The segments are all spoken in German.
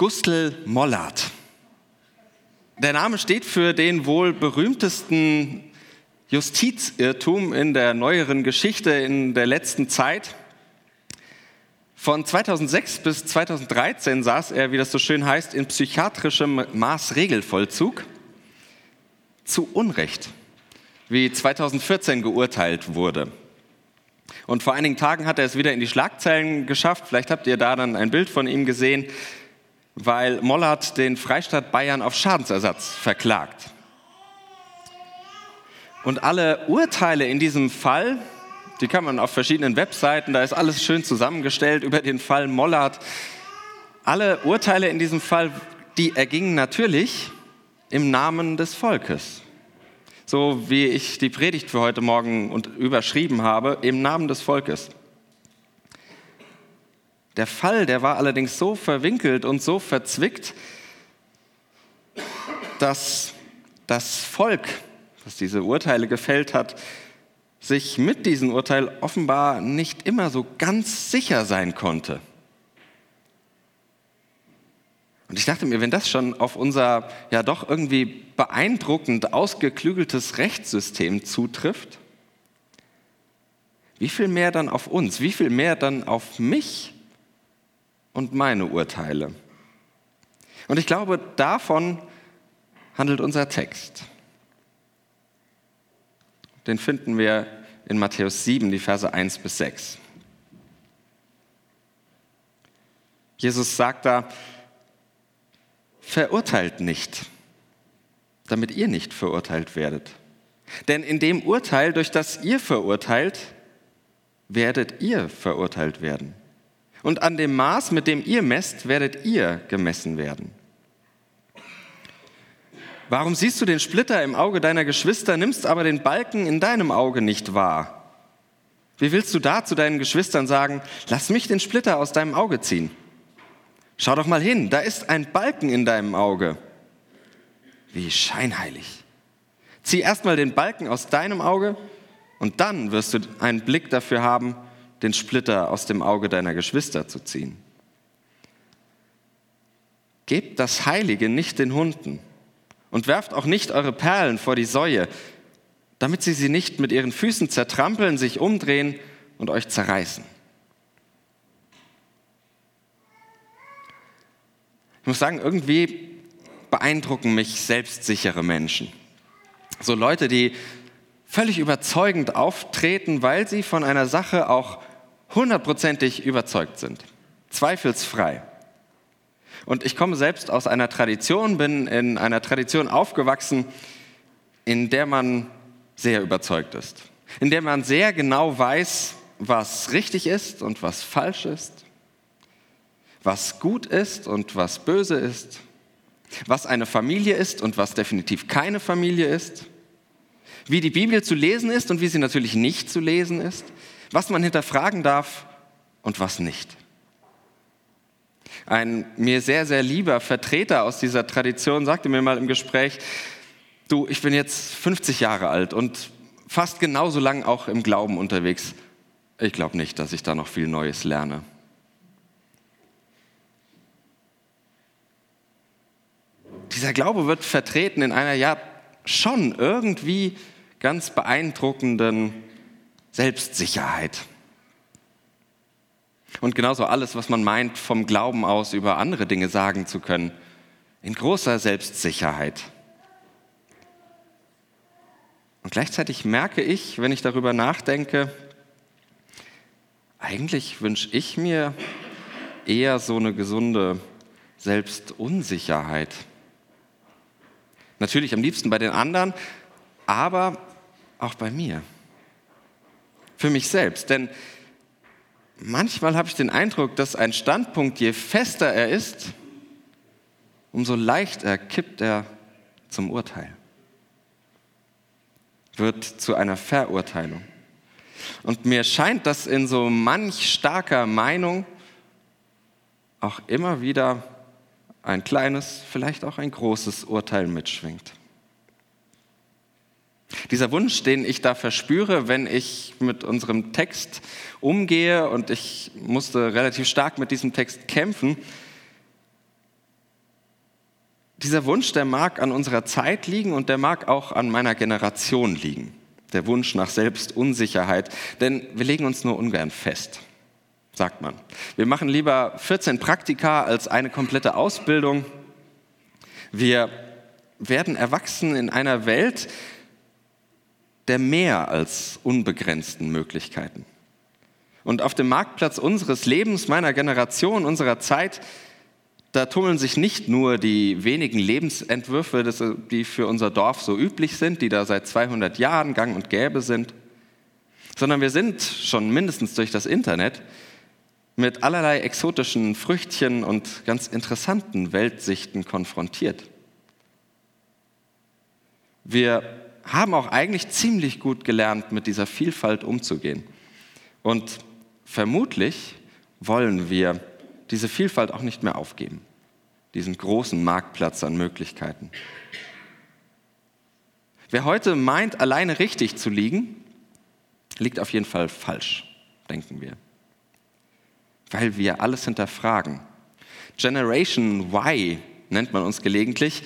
Gustl Mollard. Der Name steht für den wohl berühmtesten Justizirrtum in der neueren Geschichte in der letzten Zeit. Von 2006 bis 2013 saß er, wie das so schön heißt, in psychiatrischem Maßregelvollzug. Zu Unrecht, wie 2014 geurteilt wurde. Und vor einigen Tagen hat er es wieder in die Schlagzeilen geschafft. Vielleicht habt ihr da dann ein Bild von ihm gesehen weil Mollert den Freistaat Bayern auf Schadensersatz verklagt. Und alle Urteile in diesem Fall, die kann man auf verschiedenen Webseiten, da ist alles schön zusammengestellt über den Fall Mollert. Alle Urteile in diesem Fall, die ergingen natürlich im Namen des Volkes. So wie ich die Predigt für heute Morgen überschrieben habe, im Namen des Volkes. Der Fall, der war allerdings so verwinkelt und so verzwickt, dass das Volk, das diese Urteile gefällt hat, sich mit diesem Urteil offenbar nicht immer so ganz sicher sein konnte. Und ich dachte mir, wenn das schon auf unser ja doch irgendwie beeindruckend ausgeklügeltes Rechtssystem zutrifft, wie viel mehr dann auf uns, wie viel mehr dann auf mich und meine Urteile. Und ich glaube, davon handelt unser Text. Den finden wir in Matthäus 7, die Verse 1 bis 6. Jesus sagt da, verurteilt nicht, damit ihr nicht verurteilt werdet. Denn in dem Urteil, durch das ihr verurteilt, werdet ihr verurteilt werden. Und an dem Maß, mit dem ihr messt, werdet ihr gemessen werden. Warum siehst du den Splitter im Auge deiner Geschwister, nimmst aber den Balken in deinem Auge nicht wahr? Wie willst du da zu deinen Geschwistern sagen, lass mich den Splitter aus deinem Auge ziehen? Schau doch mal hin, da ist ein Balken in deinem Auge. Wie scheinheilig. Zieh erstmal den Balken aus deinem Auge und dann wirst du einen Blick dafür haben, den Splitter aus dem Auge deiner Geschwister zu ziehen. Gebt das Heilige nicht den Hunden und werft auch nicht eure Perlen vor die Säue, damit sie sie nicht mit ihren Füßen zertrampeln, sich umdrehen und euch zerreißen. Ich muss sagen, irgendwie beeindrucken mich selbstsichere Menschen. So Leute, die völlig überzeugend auftreten, weil sie von einer Sache auch hundertprozentig überzeugt sind, zweifelsfrei. Und ich komme selbst aus einer Tradition, bin in einer Tradition aufgewachsen, in der man sehr überzeugt ist, in der man sehr genau weiß, was richtig ist und was falsch ist, was gut ist und was böse ist, was eine Familie ist und was definitiv keine Familie ist, wie die Bibel zu lesen ist und wie sie natürlich nicht zu lesen ist, was man hinterfragen darf und was nicht. Ein mir sehr, sehr lieber Vertreter aus dieser Tradition sagte mir mal im Gespräch, du, ich bin jetzt 50 Jahre alt und fast genauso lang auch im Glauben unterwegs. Ich glaube nicht, dass ich da noch viel Neues lerne. Dieser Glaube wird vertreten in einer ja schon irgendwie ganz beeindruckenden Selbstsicherheit. Und genauso alles, was man meint, vom Glauben aus über andere Dinge sagen zu können, in großer Selbstsicherheit. Und gleichzeitig merke ich, wenn ich darüber nachdenke, eigentlich wünsche ich mir eher so eine gesunde Selbstunsicherheit. Natürlich am liebsten bei den anderen, aber auch bei mir für mich selbst. Denn manchmal habe ich den Eindruck, dass ein Standpunkt, je fester er ist, umso leichter kippt er zum Urteil, wird zu einer Verurteilung. Und mir scheint, dass in so manch starker Meinung auch immer wieder ein kleines, vielleicht auch ein großes Urteil mitschwingt. Dieser Wunsch, den ich da verspüre, wenn ich mit unserem Text umgehe, und ich musste relativ stark mit diesem Text kämpfen, dieser Wunsch, der mag an unserer Zeit liegen und der mag auch an meiner Generation liegen. Der Wunsch nach Selbstunsicherheit, denn wir legen uns nur ungern fest, sagt man. Wir machen lieber 14 Praktika als eine komplette Ausbildung. Wir werden erwachsen in einer Welt der mehr als unbegrenzten Möglichkeiten. Und auf dem Marktplatz unseres Lebens, meiner Generation, unserer Zeit, da tummeln sich nicht nur die wenigen Lebensentwürfe, die für unser Dorf so üblich sind, die da seit 200 Jahren gang und gäbe sind, sondern wir sind schon mindestens durch das Internet mit allerlei exotischen Früchtchen und ganz interessanten Weltsichten konfrontiert. Wir haben auch eigentlich ziemlich gut gelernt, mit dieser Vielfalt umzugehen. Und vermutlich wollen wir diese Vielfalt auch nicht mehr aufgeben, diesen großen Marktplatz an Möglichkeiten. Wer heute meint, alleine richtig zu liegen, liegt auf jeden Fall falsch, denken wir. Weil wir alles hinterfragen. Generation Y nennt man uns gelegentlich.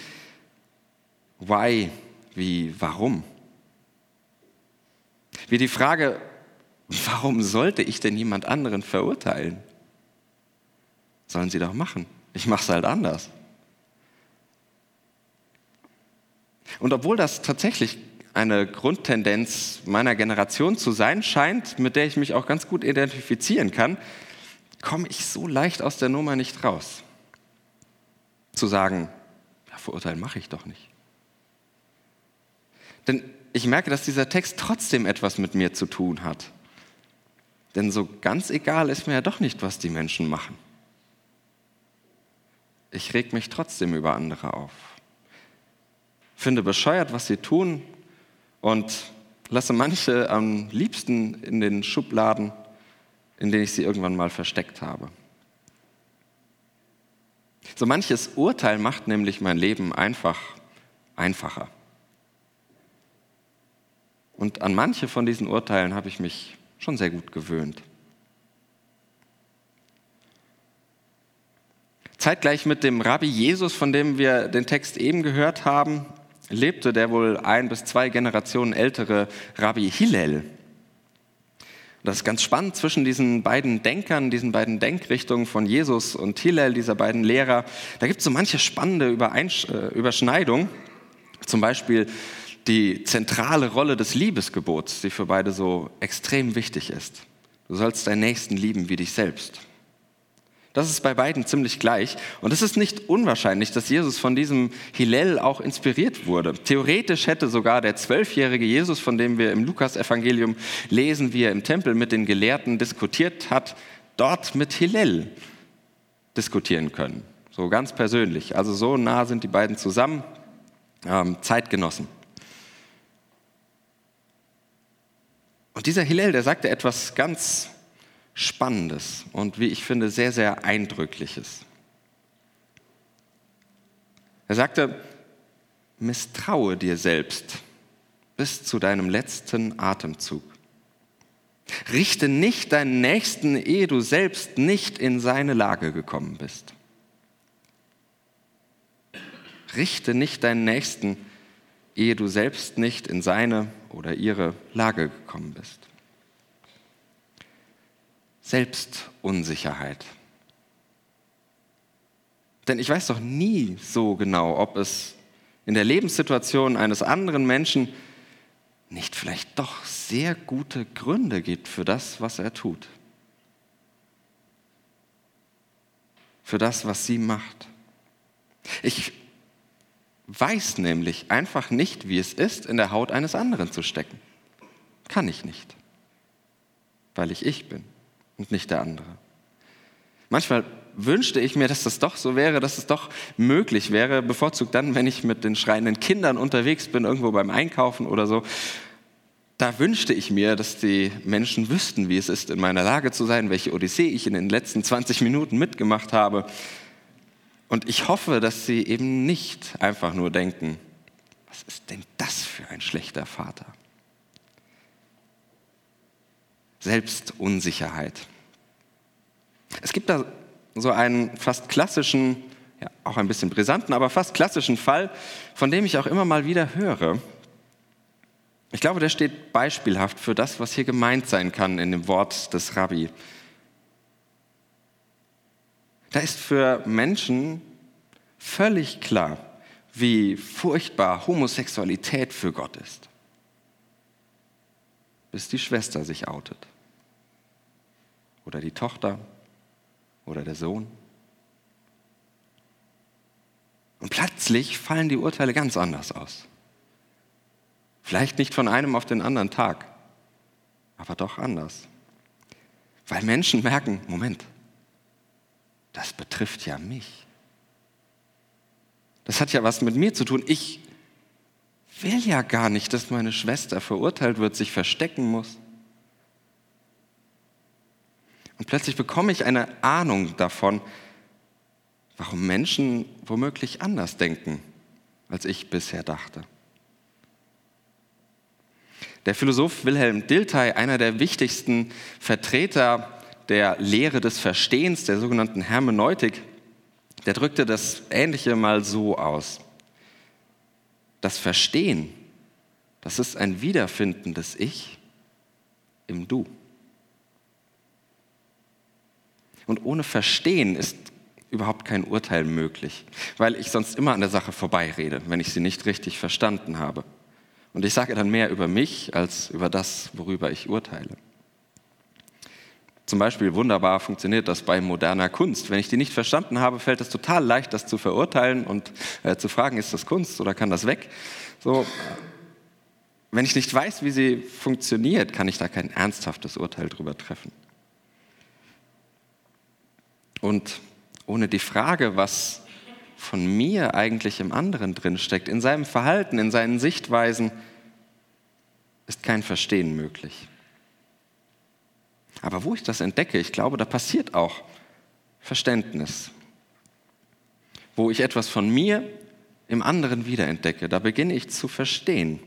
Why wie warum? Wie die Frage, warum sollte ich denn jemand anderen verurteilen? Sollen sie doch machen. Ich mache es halt anders. Und obwohl das tatsächlich eine Grundtendenz meiner Generation zu sein scheint, mit der ich mich auch ganz gut identifizieren kann, komme ich so leicht aus der Nummer nicht raus. Zu sagen, ja, verurteilen mache ich doch nicht. Denn ich merke, dass dieser Text trotzdem etwas mit mir zu tun hat. Denn so ganz egal ist mir ja doch nicht, was die Menschen machen. Ich reg mich trotzdem über andere auf. Finde bescheuert, was sie tun und lasse manche am liebsten in den Schubladen, in denen ich sie irgendwann mal versteckt habe. So manches Urteil macht nämlich mein Leben einfach einfacher. Und an manche von diesen Urteilen habe ich mich schon sehr gut gewöhnt. Zeitgleich mit dem Rabbi Jesus, von dem wir den Text eben gehört haben, lebte der wohl ein bis zwei Generationen ältere Rabbi Hillel. Das ist ganz spannend zwischen diesen beiden Denkern, diesen beiden Denkrichtungen von Jesus und Hillel, dieser beiden Lehrer. Da gibt es so manche spannende äh, Überschneidung. Zum Beispiel die zentrale Rolle des Liebesgebots, die für beide so extrem wichtig ist. Du sollst deinen Nächsten lieben wie dich selbst. Das ist bei beiden ziemlich gleich. Und es ist nicht unwahrscheinlich, dass Jesus von diesem Hillel auch inspiriert wurde. Theoretisch hätte sogar der zwölfjährige Jesus, von dem wir im Lukas-Evangelium lesen, wie er im Tempel mit den Gelehrten diskutiert hat, dort mit Hillel diskutieren können. So ganz persönlich. Also so nah sind die beiden zusammen, ähm, Zeitgenossen. Und dieser Hillel, der sagte etwas ganz Spannendes und wie ich finde sehr, sehr Eindrückliches. Er sagte, misstraue dir selbst bis zu deinem letzten Atemzug. Richte nicht deinen Nächsten, ehe du selbst nicht in seine Lage gekommen bist. Richte nicht deinen Nächsten, ehe du selbst nicht in seine oder ihre Lage gekommen bist. Selbstunsicherheit. Denn ich weiß doch nie so genau, ob es in der Lebenssituation eines anderen Menschen nicht vielleicht doch sehr gute Gründe gibt für das, was er tut. Für das, was sie macht. Ich weiß nämlich einfach nicht, wie es ist, in der Haut eines anderen zu stecken. Kann ich nicht, weil ich ich bin und nicht der andere. Manchmal wünschte ich mir, dass das doch so wäre, dass es doch möglich wäre, bevorzugt dann, wenn ich mit den schreienden Kindern unterwegs bin, irgendwo beim Einkaufen oder so. Da wünschte ich mir, dass die Menschen wüssten, wie es ist, in meiner Lage zu sein, welche Odyssee ich in den letzten 20 Minuten mitgemacht habe, und ich hoffe, dass sie eben nicht einfach nur denken, was ist denn das für ein schlechter Vater? Selbstunsicherheit. Es gibt da so einen fast klassischen ja, auch ein bisschen brisanten, aber fast klassischen Fall, von dem ich auch immer mal wieder höre. Ich glaube, der steht beispielhaft für das, was hier gemeint sein kann in dem Wort des Rabbi. Da ist für Menschen völlig klar, wie furchtbar Homosexualität für Gott ist, bis die Schwester sich outet oder die Tochter oder der Sohn. Und plötzlich fallen die Urteile ganz anders aus. Vielleicht nicht von einem auf den anderen Tag, aber doch anders. Weil Menschen merken, Moment, das betrifft ja mich. Das hat ja was mit mir zu tun. Ich will ja gar nicht, dass meine Schwester verurteilt wird, sich verstecken muss. Und plötzlich bekomme ich eine Ahnung davon, warum Menschen womöglich anders denken, als ich bisher dachte. Der Philosoph Wilhelm Dilthey, einer der wichtigsten Vertreter der Lehre des Verstehens, der sogenannten Hermeneutik, der drückte das Ähnliche mal so aus. Das Verstehen, das ist ein Wiederfinden des Ich im Du. Und ohne Verstehen ist überhaupt kein Urteil möglich, weil ich sonst immer an der Sache vorbeirede, wenn ich sie nicht richtig verstanden habe. Und ich sage dann mehr über mich als über das, worüber ich urteile. Zum Beispiel wunderbar funktioniert das bei moderner Kunst. Wenn ich die nicht verstanden habe, fällt es total leicht, das zu verurteilen und äh, zu fragen, ist das Kunst oder kann das weg? So, wenn ich nicht weiß, wie sie funktioniert, kann ich da kein ernsthaftes Urteil drüber treffen. Und ohne die Frage, was von mir eigentlich im anderen drinsteckt, in seinem Verhalten, in seinen Sichtweisen, ist kein Verstehen möglich. Aber wo ich das entdecke, ich glaube, da passiert auch Verständnis. Wo ich etwas von mir im anderen wiederentdecke, da beginne ich zu verstehen.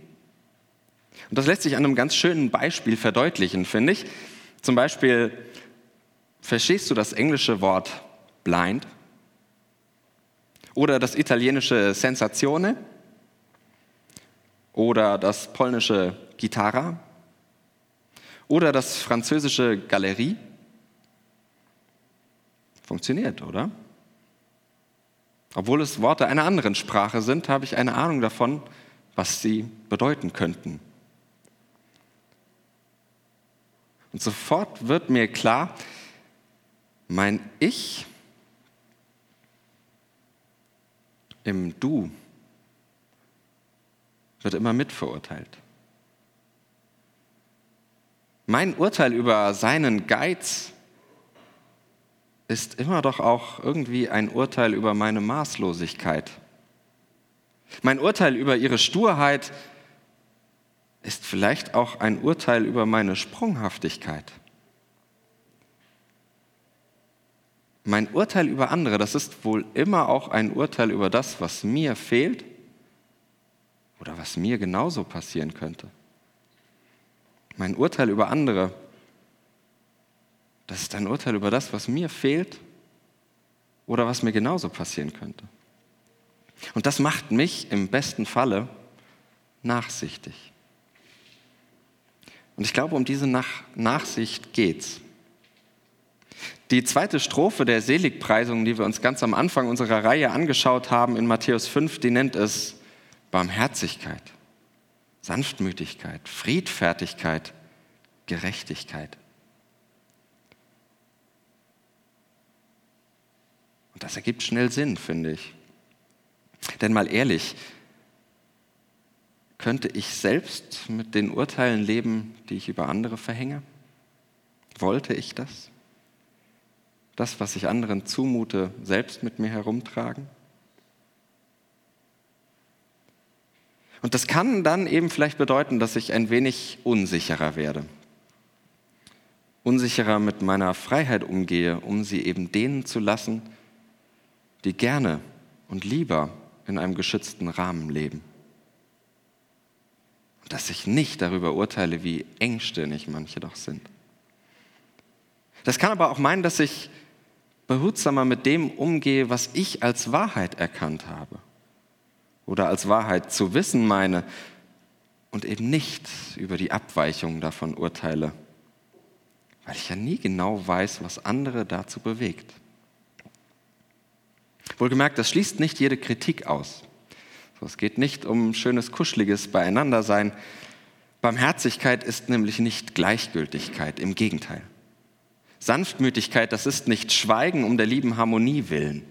Und das lässt sich an einem ganz schönen Beispiel verdeutlichen, finde ich. Zum Beispiel, verstehst du das englische Wort blind? Oder das italienische Sensazione? Oder das polnische Gitarra? Oder das französische Galerie? Funktioniert, oder? Obwohl es Worte einer anderen Sprache sind, habe ich eine Ahnung davon, was sie bedeuten könnten. Und sofort wird mir klar, mein Ich im Du wird immer mitverurteilt. Mein Urteil über seinen Geiz ist immer doch auch irgendwie ein Urteil über meine Maßlosigkeit. Mein Urteil über ihre Sturheit ist vielleicht auch ein Urteil über meine Sprunghaftigkeit. Mein Urteil über andere, das ist wohl immer auch ein Urteil über das, was mir fehlt oder was mir genauso passieren könnte mein Urteil über andere, das ist ein Urteil über das, was mir fehlt oder was mir genauso passieren könnte. Und das macht mich im besten Falle nachsichtig. Und ich glaube, um diese Nach Nachsicht geht's. Die zweite Strophe der Seligpreisung, die wir uns ganz am Anfang unserer Reihe angeschaut haben in Matthäus 5, die nennt es Barmherzigkeit. Sanftmütigkeit, Friedfertigkeit, Gerechtigkeit. Und das ergibt schnell Sinn, finde ich. Denn mal ehrlich, könnte ich selbst mit den Urteilen leben, die ich über andere verhänge? Wollte ich das? Das, was ich anderen zumute, selbst mit mir herumtragen? Und das kann dann eben vielleicht bedeuten, dass ich ein wenig unsicherer werde. Unsicherer mit meiner Freiheit umgehe, um sie eben denen zu lassen, die gerne und lieber in einem geschützten Rahmen leben. Und dass ich nicht darüber urteile, wie engstirnig manche doch sind. Das kann aber auch meinen, dass ich behutsamer mit dem umgehe, was ich als Wahrheit erkannt habe oder als Wahrheit zu wissen meine und eben nicht über die Abweichungen davon urteile, weil ich ja nie genau weiß, was andere dazu bewegt. Wohlgemerkt, das schließt nicht jede Kritik aus. Es geht nicht um schönes, kuscheliges Beieinandersein. Barmherzigkeit ist nämlich nicht Gleichgültigkeit, im Gegenteil. Sanftmütigkeit, das ist nicht Schweigen um der lieben Harmonie willen.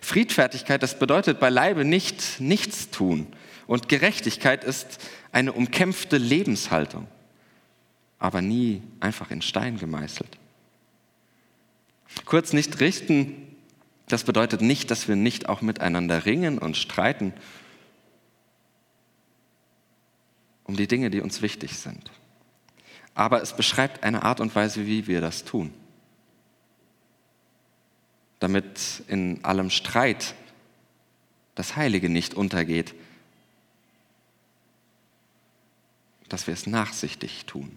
Friedfertigkeit, das bedeutet beileibe nicht nichts tun. Und Gerechtigkeit ist eine umkämpfte Lebenshaltung, aber nie einfach in Stein gemeißelt. Kurz nicht richten, das bedeutet nicht, dass wir nicht auch miteinander ringen und streiten um die Dinge, die uns wichtig sind. Aber es beschreibt eine Art und Weise, wie wir das tun damit in allem Streit das Heilige nicht untergeht, dass wir es nachsichtig tun.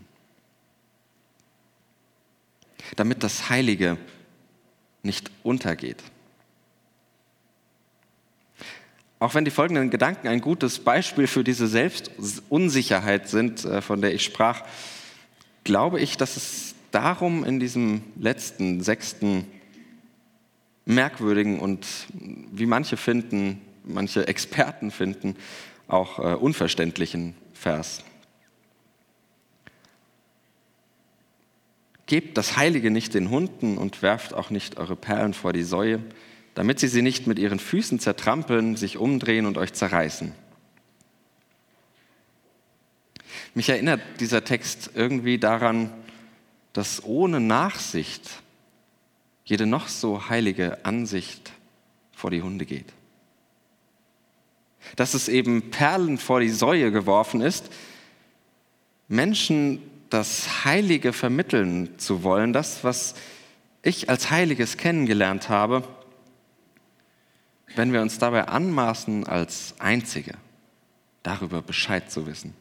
Damit das Heilige nicht untergeht. Auch wenn die folgenden Gedanken ein gutes Beispiel für diese Selbstunsicherheit sind, äh, von der ich sprach, glaube ich, dass es darum in diesem letzten, sechsten merkwürdigen und wie manche finden, manche Experten finden, auch äh, unverständlichen Vers. Gebt das Heilige nicht den Hunden und werft auch nicht eure Perlen vor die Säue, damit sie sie nicht mit ihren Füßen zertrampeln, sich umdrehen und euch zerreißen. Mich erinnert dieser Text irgendwie daran, dass ohne Nachsicht jede noch so heilige Ansicht vor die Hunde geht. Dass es eben Perlen vor die Säue geworfen ist, Menschen das Heilige vermitteln zu wollen, das, was ich als Heiliges kennengelernt habe, wenn wir uns dabei anmaßen, als Einzige darüber Bescheid zu wissen.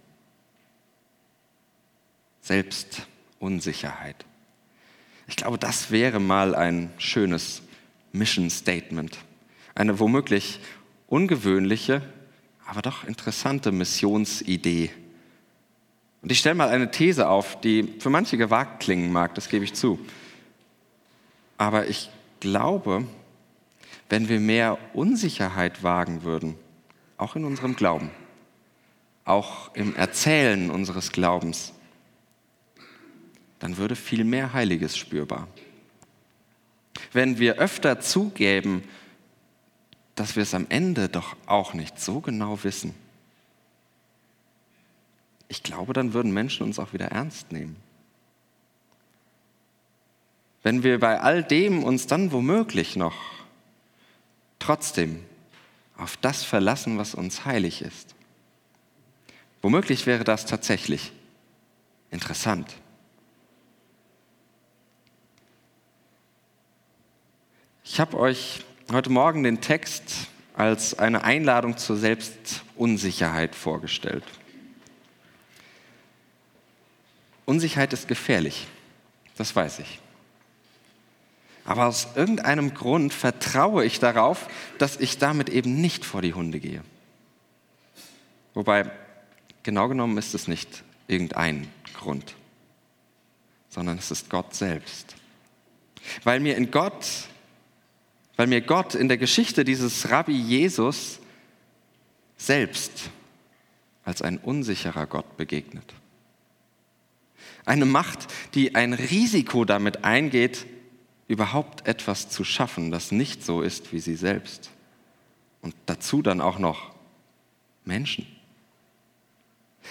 Selbstunsicherheit. Ich glaube, das wäre mal ein schönes Mission Statement. Eine womöglich ungewöhnliche, aber doch interessante Missionsidee. Und ich stelle mal eine These auf, die für manche gewagt klingen mag, das gebe ich zu. Aber ich glaube, wenn wir mehr Unsicherheit wagen würden, auch in unserem Glauben, auch im Erzählen unseres Glaubens, dann würde viel mehr Heiliges spürbar. Wenn wir öfter zugeben, dass wir es am Ende doch auch nicht so genau wissen, ich glaube, dann würden Menschen uns auch wieder ernst nehmen. Wenn wir bei all dem uns dann womöglich noch trotzdem auf das verlassen, was uns heilig ist. Womöglich wäre das tatsächlich interessant. Ich habe euch heute Morgen den Text als eine Einladung zur Selbstunsicherheit vorgestellt. Unsicherheit ist gefährlich, das weiß ich. Aber aus irgendeinem Grund vertraue ich darauf, dass ich damit eben nicht vor die Hunde gehe. Wobei, genau genommen ist es nicht irgendein Grund, sondern es ist Gott selbst. Weil mir in Gott weil mir Gott in der Geschichte dieses Rabbi Jesus selbst als ein unsicherer Gott begegnet. Eine Macht, die ein Risiko damit eingeht, überhaupt etwas zu schaffen, das nicht so ist wie sie selbst. Und dazu dann auch noch Menschen.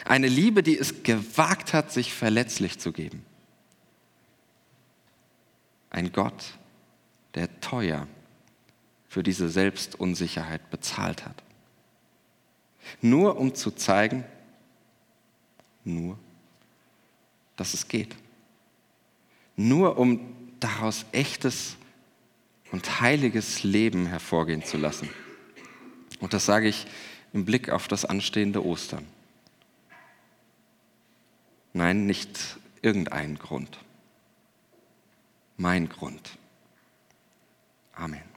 Eine Liebe, die es gewagt hat, sich verletzlich zu geben. Ein Gott, der teuer für diese Selbstunsicherheit bezahlt hat. Nur um zu zeigen, nur, dass es geht. Nur um daraus echtes und heiliges Leben hervorgehen zu lassen. Und das sage ich im Blick auf das anstehende Ostern. Nein, nicht irgendein Grund. Mein Grund. Amen.